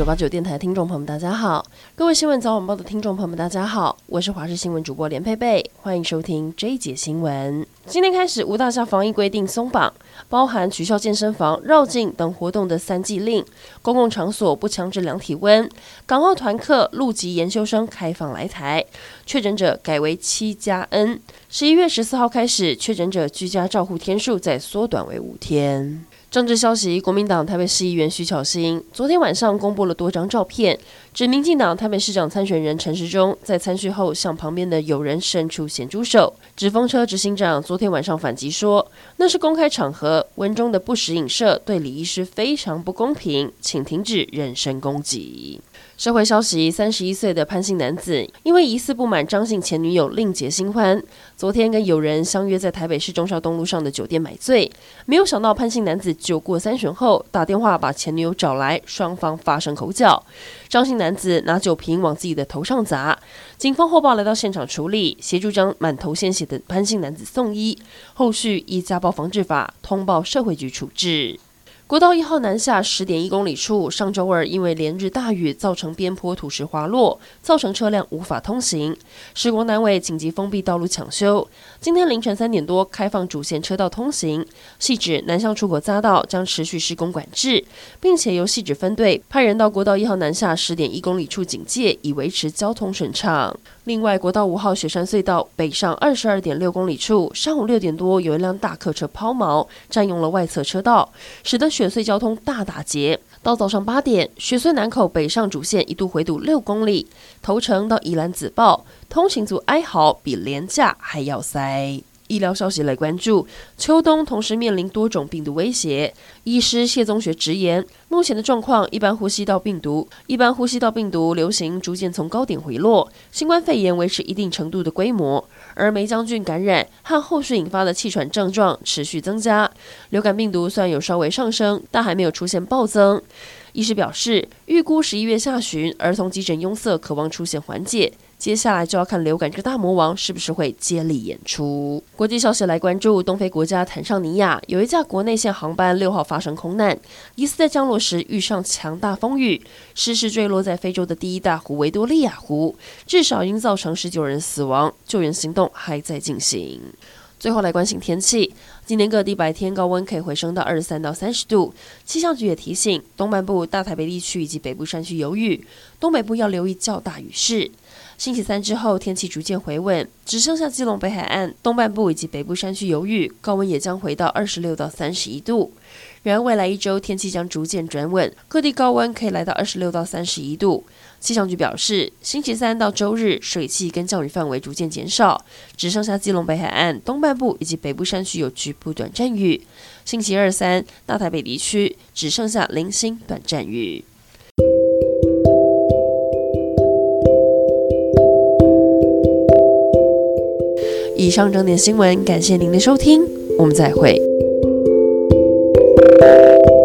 九八九电台听众朋友们，大家好；各位新闻早晚报的听众朋友们，大家好，我是华视新闻主播连佩佩，欢迎收听这一节新闻。今天开始，五大项防疫规定松绑，包含取消健身房绕境等活动的三级令，公共场所不强制量体温，港澳团客、陆籍研修生开放来台，确诊者改为七加 N。十一月十四号开始，确诊者居家照护天数再缩短为五天。政治消息：国民党台北市议员徐巧芯昨天晚上公布了多张照片，指民进党台北市长参选人陈时中在参选后向旁边的友人伸出咸猪手。纸风车执行长昨天晚上反击说，那是公开场合，文中的不实影射对李医师非常不公平，请停止人身攻击。社会消息：三十一岁的潘姓男子因为疑似不满张姓前女友另结新欢，昨天跟友人相约在台北市中孝东路上的酒店买醉，没有想到潘姓男子酒过三巡后打电话把前女友找来，双方发生口角。张姓男子拿酒瓶往自己的头上砸，警方后报来到现场处理，协助将满头鲜血的潘姓男子送医，后续依家暴防治法通报社会局处置。国道一号南下十点一公里处，上周二因为连日大雨，造成边坡土石滑落，造成车辆无法通行。施工单位紧急封闭道路抢修。今天凌晨三点多开放主线车道通行。汐止南向出口匝道将持续施工管制，并且由汐止分队派人到国道一号南下十点一公里处警戒，以维持交通顺畅。另外，国道五号雪山隧道北上二十二点六公里处，上午六点多有一辆大客车抛锚，占用了外侧车道，使得雪隧交通大打劫。到早上八点，雪隧南口北上主线一度回堵六公里，头城到宜兰子报，通行组哀嚎比廉价还要塞。医疗消息来关注，秋冬同时面临多种病毒威胁。医师谢宗学直言，目前的状况，一般呼吸道病毒，一般呼吸道病毒流行逐渐从高点回落，新冠肺炎维持一定程度的规模，而霉浆菌感染和后续引发的气喘症状持续增加。流感病毒虽然有稍微上升，但还没有出现暴增。医师表示，预估十一月下旬，儿童急诊拥塞可望出现缓解。接下来就要看流感这个大魔王是不是会接力演出。国际消息来关注，东非国家坦桑尼亚有一架国内线航班六号发生空难，疑似在降落时遇上强大风雨，失事坠落在非洲的第一大湖维多利亚湖，至少应造成十九人死亡，救援行动还在进行。最后来关心天气，今年各地白天高温可以回升到二十三到三十度，气象局也提醒东半部、大台北地区以及北部山区有雨，东北部要留意较大雨势。星期三之后，天气逐渐回稳，只剩下基隆北海岸东半部以及北部山区有雨，高温也将回到二十六到三十一度。然而，未来一周天气将逐渐转稳，各地高温可以来到二十六到三十一度。气象局表示，星期三到周日水汽跟降雨范围逐渐减少，只剩下基隆北海岸东半部以及北部山区有局部短暂雨。星期二三，大台北地区只剩下零星短暂雨。以上整点新闻，感谢您的收听，我们再会。Thank you.